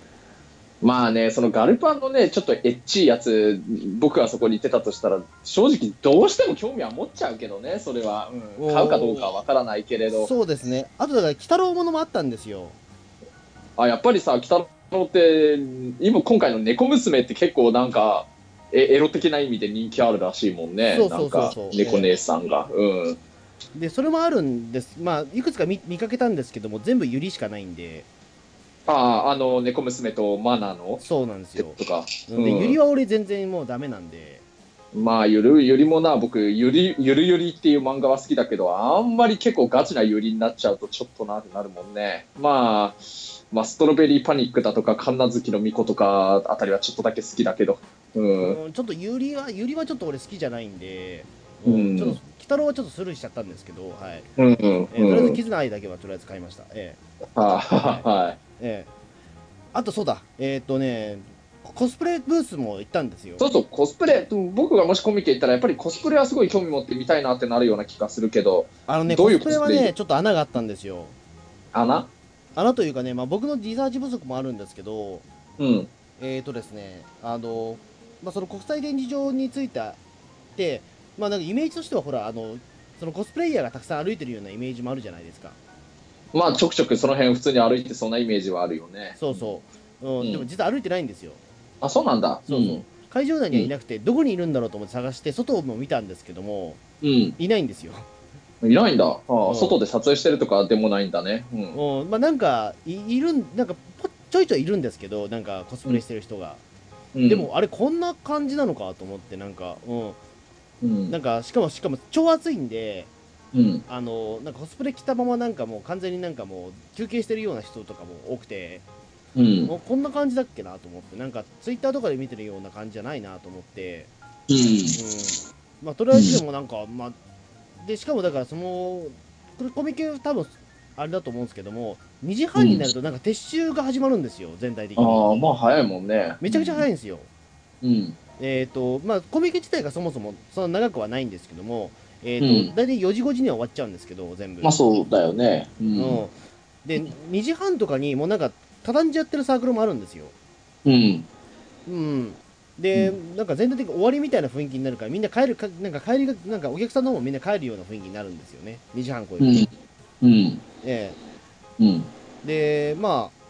まあね、そのガルパンのね、ちょっとエッチいやつ、僕がそこに行ってたとしたら、正直どうしても興味は持っちゃうけどね、それは。うん買うかどうかはわからないけれえ、ど。そうですね、あとだから、鬼太郎ものもあったんですよ、あ、やっぱりさ、鬼太郎って、今今回の猫娘って結構なんか、えエロ的な意味で人気あるらしいもんね。そうそうそうそうなんか、猫姉さんが。うん。でそれもあるんです、まあ、いくつか見見かけたんですけども、全部ユリしかないんで、ああ、あの、猫娘とマナの？そうなんですよ、とか。でうんユリは俺、全然もうダメなんで、まあ、ゆるゆりもな、僕、ゆりゆるゆりっていう漫画は好きだけど、あんまり結構ガチなゆりになっちゃうとちょっとなってなるもんね。まあ、まあ、ストロベリーパニックだとか、カンナ好きの巫女とかあたりはちょっとだけ好きだけど。うん。うんちょっとユリは、ユリはちょっと俺好きじゃないんで、うんちょっと、鬼太郎はちょっとスルーしちゃったんですけど、はい。うんうん。えーとりあえずうん。絆愛だけはとりあえず買いました。えあはい。えええあとそうだ、えーっ、とね、コスプレブースも行ったんですよ。そうそう、コスプレ、僕がもしコミケ行ったら、やっぱりコスプレはすごい興味持ってみたいなってなるような気がするけど、あのね、どういうコスプレはね、ちょっと穴があったんですよ。穴？穴というかね、まあ、僕のリサーチ不足もあるんですけど、うん。えーっ、とですね、あの、まあ、その国際展示場について、で、まあ、なんかイメージとしては、ほら、あの、そのコスプレイヤーがたくさん歩いてるようなイメージもあるじゃないですか。まあ、ちょくちょくその辺普通に歩いてそんなイメージはあるよね。そうそう。うんうんでも実は歩いてないんですよ。あ、そうなんだ。そうそう。会場内にはいなくて、どこにいるんだろうと思って探して、外も見たんですけども、うん。いないんですよ。いないんだ。ああ、うん外で撮影してるとかでもないんだね。うん。うん、まあなんかいいるんなんかぽちょいちょいいるんですけどなんかコスプレしてる人が、うんで、もあれこんな感じなのかと思ってなんかうんうん。なんかしかもしかも超暑いんでうん。あのなんかコスプレ着たままなんかもう完全になんかもう休憩してるような人とかも多くて、うん。もうこんな感じだっけなと思ってなんかツイッターとかで見てるような感じじゃないなと思ってうん。うんまあとりあえずでもなんか、まあでしかもだからそのコミケ多分あれだと思うんですけども2時半になるとなんか撤収が始まるんですよ全体的にああ、まあ早いもんね。めちゃくちゃ早いんですよ、うん。えっ、とまあコミケ自体がそもそもそんな長くはないんですけどもえっ、と、うん大体4時5時には終わっちゃうんですけど全部まあそうだよね。う。うんんで2時半とかにもうなんか畳んじゃってるサークルもあるんですようん。うんで、なんか全体的に終わりみたいな雰囲気になるからみんな帰るかなんか帰りがなんかお客さんの方もみんな帰るような雰囲気になるんですよね2時半超えると、うん。うん。えうん。えで、まあ、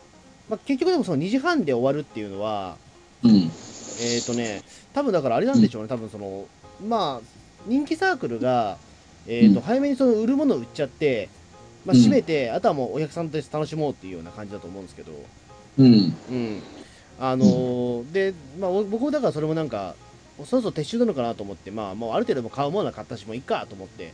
まあ結局でもその2時半で終わるっていうのはうん。えっ、とね多分だからあれなんでしょうね多分そのまあ人気サークルが、えーとうん。早めにその売るものを売っちゃって、まあ、うん。閉めて、あとはもうお客さんとして楽しもうっていうような感じだと思うんですけど、うん。うん、あのーで、まあ、お僕もだからそれもなんか、そろそろ撤収なのかなと思って、まあ、もうある程度もう買うものは買ったし、もういいかと思って、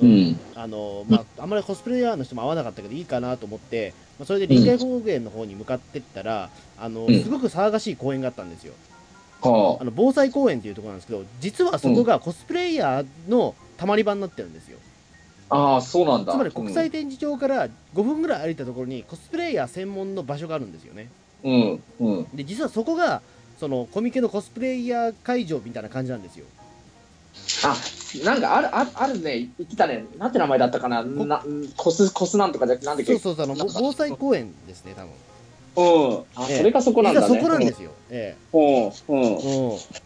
うん。あのーまあ、あんまりコスプレイヤーの人も合わなかったけど、いいかなと思って、まあ、それで臨海高原の方に向かってったら、あのうん。すごく騒がしい公園があったんですよ。はあの防災公園っていうところなんですけど、実はそこがコスプレイヤーのたまり場になってるんですよ。あ。ああ、そうなんだ。つまり国際展示場から5分ぐらい歩いたところにコスプレイヤー専門の場所があるんですよね。うん。うん。で実はそこがそのコミケのコスプレイヤー会場みたいな感じなんですよあなんかあるあるあるね言ってたねなんて名前だったかななコスコスなんとかじゃなんだっけ？そうそうそうあのぼ防災公園ですね多分うん。あ、ええそれがそこなんだね。そこなんですよ、えうんうん。え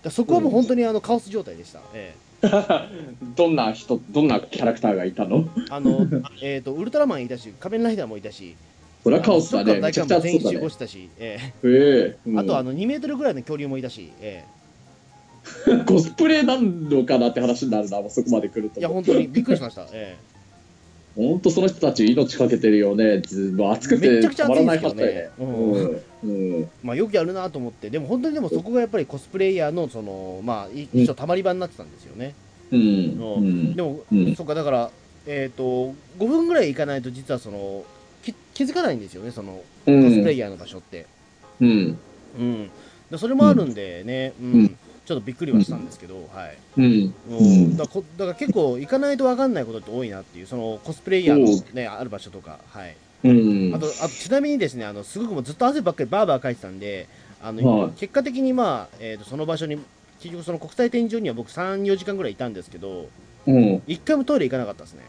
うん、そこはもう本当にあのカオス状態でした、え どんな人どんなキャラクターがいたの？えあのえーとウルトラマンいたし仮面ライダーもいたし。それはカオスだね。めちゃ全員集合したし、えへえ。えあとあの2メートルぐらいの恐竜もいたし、えうん コスプレなんのかなって話になるなもうそこまで来ると。えいや本当にびっくりしました、え本当その人たち命かけてるよね。ず暑くてめちゃくちゃたまらないかったよねねうん。うん。えまあ、よくやるなと思ってでも本当にでもそこがやっぱりコスプレイヤーのそのまあい一緒たまり場になってたんですよね、うん。ううん。でも、うんそっかだからえっ、と5分ぐらい行かないと実はそのき気づかないんですよねそのうコスプレんイヤーの場所って、うん。うん、でそれもあるんでね、うん。うんちょっとびっくりはしたんですけど、はい。うん。うん。だからこだから結構行かないと分かんないことって多いなっていうそのコスプレイヤーの、ね、ある場所とか、はい、うん。あとあとちなみにですねあのすごくもうずっと汗ばっかりバーバーかいてたんであの、はい。結果的にまあ、えー、とその場所に結局その国際展示場には僕34時間ぐらいいたんですけどうん。一回もトイレ行かなかったですね。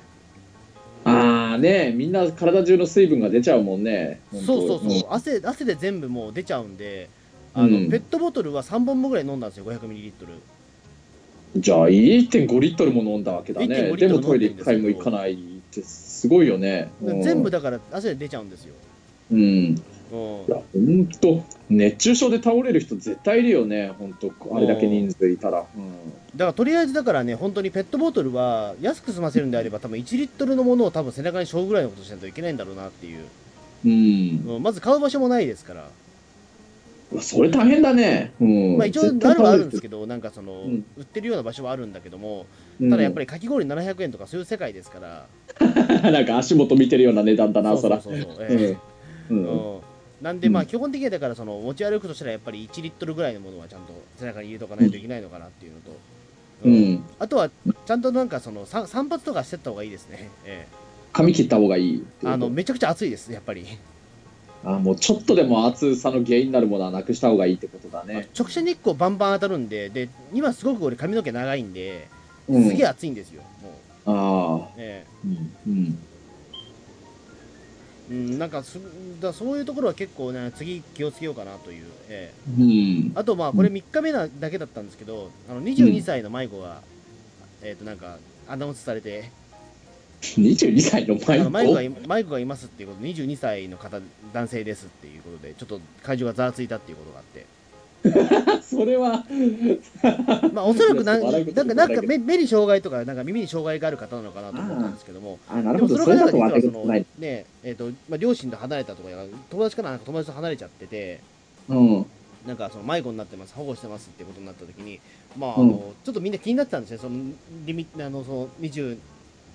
ああねみんな体中の水分が出ちゃうもんね。そうそうそう、汗汗で全部もう出ちゃうんであの、うん。ペットボトルは3本もぐらい飲んだんですよ 500ml うんじゃあ1.5リットルも飲んだわけだね。1.5でリットルもトイレ1飲んでるんですけど回も行かないってすごいよね。うん。全部だから汗で出ちゃうんですよ、うん。いうん、や本当熱中症で倒れる人絶対いるよね。本当あれだけ人数いたら、うん。だからとりあえずだからね本当にペットボトルは安く済ませるんであれば多分1リットルのものを多分背中に背負うぐらいのことしないといけないんだろうなっていう、うん。うん。まず買う場所もないですからうわそれ大変だね、うん。まあ、一応絶対あるはあるんです倒けど、なんかその、うん。売ってるような場所はあるんだけども、ただやっぱりかき氷700円とかそういう世界ですから、う んなんか足元見てるような値段だなそら。なんで、まあ、うん。基本的にはだからその持ち歩くとしたら、やっぱり1リットルぐらいのものはちゃんと背中に入れとかないといけないのかなっていうのと、うん。あとはちゃんとなんかその散散髪とかしてった方がいいですね、え髪切った方がいいあのめちゃくちゃ暑いです、やっぱり。あもうちょっとでも暑さの原因になるものはなくした方がいいってことだね、直射日光バンバン当たるんで、で今すごく俺、髪の毛長いんで、うん、すげえ暑いんですよ、もう。ああ。え。うんうん。えうん、なんかすだそういうところは結構ね、次気をつけようかなという。ええ。うん。あと、まあ、これ3日目なだけだったんですけど、あの22歳の迷子が、えっ、と、なんか、アナウンスされて、22歳のあの迷子が迷い迷子がいますっていうことで、22歳の方、男性ですっていうことで、ちょっと会場がざわついたっていうことがあって、子 それは まあ、おそらくなんなんか、なんか目目に障害とか、なんか耳に障害がある方なのかなと思ったんですけども、あなでるほど。それもその方はその、ねえーとまあ、両親と離れたとか、友達からなんか友達と離れちゃってて、うん。なんかその迷子になってます、保護してますってことになったときに、まああのうん。ちょっとみんな気になってたんですね、そのリミあのその20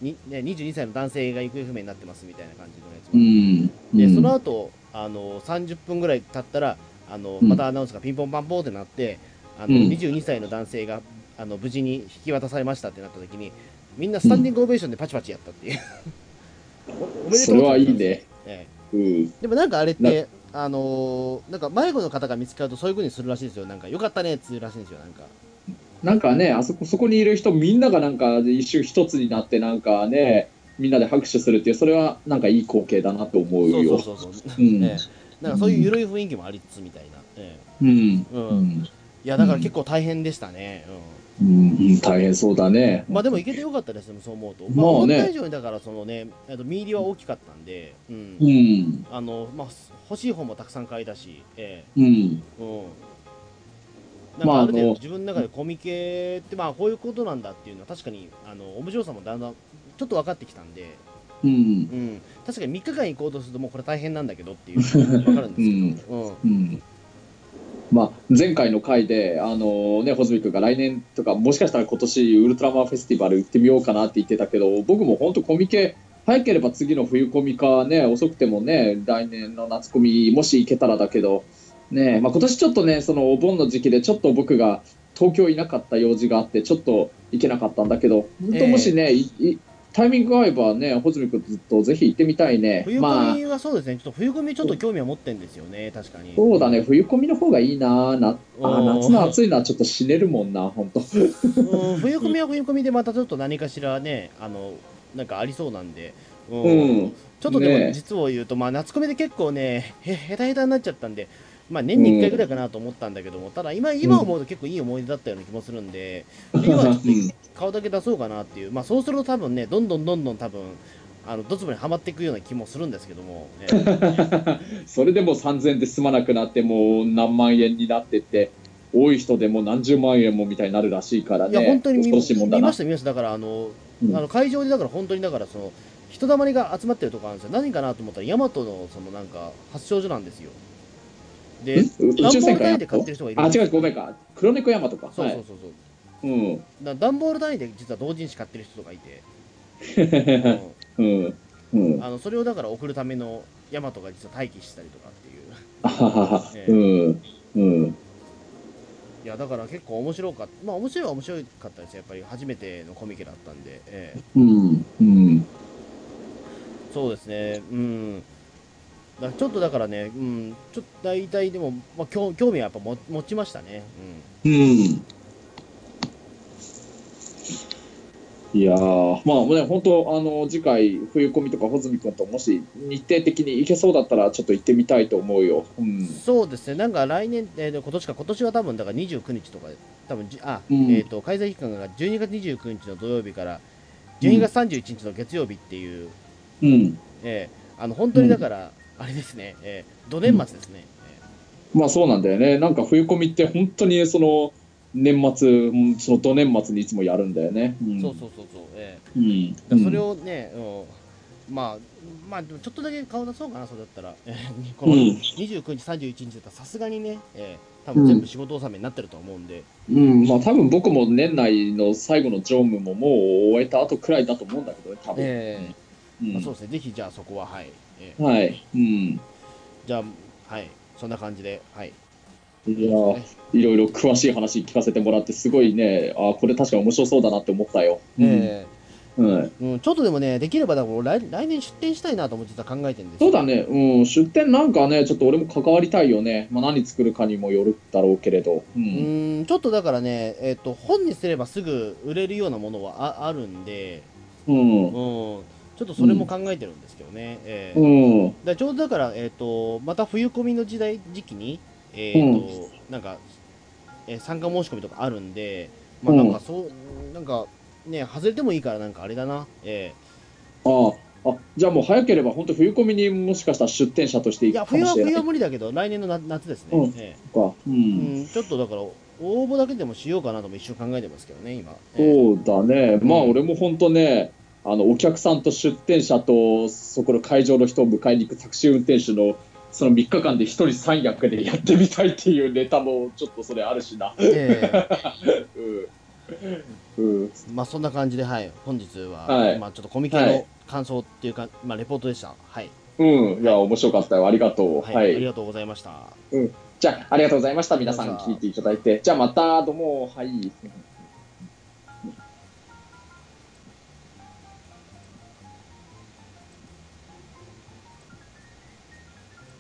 にね、22歳の男性が行方不明になってますみたいな感じのやつうん。うん。その後あの30分ぐらい経ったらあの、うん。またアナウンスがピンポンパンポンってなって、あのうん。22歳の男性があの無事に引き渡されましたってなったときに、みんなスタンディングオベーションでパチパチやったっていう。おおめでとそうれはいいね、ええ。うん、でもなんかあれって、あのーなんか迷子の方が見つかるとそういう風にするらしいですよ。なんか、よかったねって言うらしいんですよ、なんか。なんかねあそこそこにいる人みんながなんか一瞬一つになってなんかねみんなで拍手するっていうそれはなんかいい光景だなと思うそうよそうそうそう。うんええなんかそういう緩い雰囲気もありつつみたいな。えうんえう。うんんいや、だから結構大変でしたね。うん。うん、大変そうだね。まあでも行けてよかったですね、そう思うと。まあねまあ、にだから、そのね、えっと見入りは大きかったんで、うん。うん、あの、まあ、欲しい本もたくさん買いだし、えうん、えうん。なんまあかある程度自分の中でコミケってまあこういうことなんだっていうのは確かにあの面白さもだんだんちょっと分かってきたんで、うん、うん、確かに3日間行こうとするともうこれ大変なんだけどっていう 分かるんですけど、うん。うん。まあ、前回の回で、あのね、穂積君が来年とか、もしかしたら今年ウルトラマンフェスティバル行ってみようかなって言ってたけど、僕も本当コミケ、早ければ次の冬コミかね、遅くてもね、来年の夏コミ、もし行けたらだけど、ね、まあ今年ちょっとね、そのお盆の時期でちょっと僕が東京いなかった用事があって、ちょっと行けなかったんだけど、本当もしね、いいタイミングが合えばね、穂積君ずっとぜひ行ってみたいね。冬まあ込み、はそうですね、ちょっと冬込みちょっと興味を持ってんですよね、確かに。そうだね、冬込みの方がいいな。なあ夏の暑いのはちょっと死ねるもんな、本当。うん冬込みは冬込みでまたちょっと何かしらね、あの、なんかありそうなんで、うんうん。ちょっとでもねえ実を言うと、まあ夏コミで結構ね、へ、へたへたになっちゃったんで、まあ年に1回ぐらいかなと思ったんだけども、ただ今、今思うと結構いい思い出だったような気もするんで、冬はちょっと顔だけ出そうかなっていう、まあそうすると多分ね、どんどんどんどん多分、あの、ドツボにはまっていくような気もするんですけども、ね。それでも3000円で済まなくなって、もう何万円になってって、多い人でも何十万円もみたいになるらしいからね。いや、本当に見まし。た、見ました。だから、あの、うん。あの会場でだから本当にだからその人だまりが集まってるとこあるんですよ。何かなと思ったらヤマトのそのなんか発祥所なんですよでん？宇宙る人がいるあ、違う、ごめんか。黒猫ヤマトか。そうはい。そうそうそう、うん。だ段ボール単位で実は同時にし買ってる人とかいて、うん。うんうん。あのそれをだから送るためのヤマトが実は待機したりとかっていうあはははええ うん。うん。いやだから結構面白かったまあ面白いは面白かったですよやっぱり初めてのコミケだったんで、ええうん。うん。そうですね、うん。ちょっとだからね、うん、ちょっと大体でも、まあ、興興味はやっぱも持ちましたね。うん。いやー、まあね、本当、あの、次回、冬コミとか穂積君ともし日程的に行けそうだったら、ちょっと行ってみたいと思うよ。ううんん。そうですね、なんか来年、えーで今年か、今年は多分だから29日とかで、多分じあ、うんえっ、と、開催期間が12月29日の土曜日から12月31日の月曜日っていう、うん。えーあの本当にだから、あれですね、えー、土年末ですね。まあそうなんだよね。なんか冬コミって本当にその、年末、うんその土年末にいつもやるんだよね。うん、そうそうそうそう、えうん。ーだからそれをね、うんまあ、まあ、ちょっとだけ顔出そうかな、それだったら、えーこのうん29日、31日だったら、さすがにね、えー、多分全部仕事納めになってると思うんで、うん、まあ多分僕も年内の最後の常務ももう終えた後くらいだと思うんだけどね、多分。えうん。ーまあ、そうですね、ぜひじゃあそこは、はい、えーはい。うん。じゃあ、はい、そんな感じで、はい。いやーいろいろ詳しい話聞かせてもらって、すごいね、あーこれ確かに面白そうだなって思ったよ。えうん。ーうん、ちょっとでもね、できればだから来来年出店したいなと思って実は考えてるんですよそうだね、うん、出店なんかね、ちょっと俺も関わりたいよね。まあ何作るかにもよるだろうけれど。う。うんんちょっとだからね、えっと本にすればすぐ売れるようなものはああるんで、うん。うん、ちょっとそれも考えてるんですけどね、えーうん。だちょうどだから、えっとまた冬込みの時代時期に、えっとなんか、えー参加申し込みとかあるんで、まあ、なんかそう、なんかね、外れてもいいから、なんかあれだな、えああ。あじゃあもう早ければ本当冬コミにもしかしたら出店者としてーいいくかや冬は冬もしれないは無理だけど、来年の夏夏ですね、うんえか。う。んん、ちょっとだから、応募だけでもしようかなとも一瞬考えてますけどね、今。えーそうだね。まあうん俺も本当ね、あのお客さんと出店者とそこの会場の人を迎えに行くタクシー運転手のその3日間で1人3役でやってみたいっていうネタもちょっとそれあるしな。え うん。うん。ーまあそんな感じで、はい、本日は、はいまあちょっとコミケのはい感想っていうか、まあレポートでした。はい、うん。いや、面白かったよ。ありがとう。はい、はい。ありがとうございました。じゃあ、ありがとうございました。皆さん聞いていただいて。じゃあまた、どうも。はい。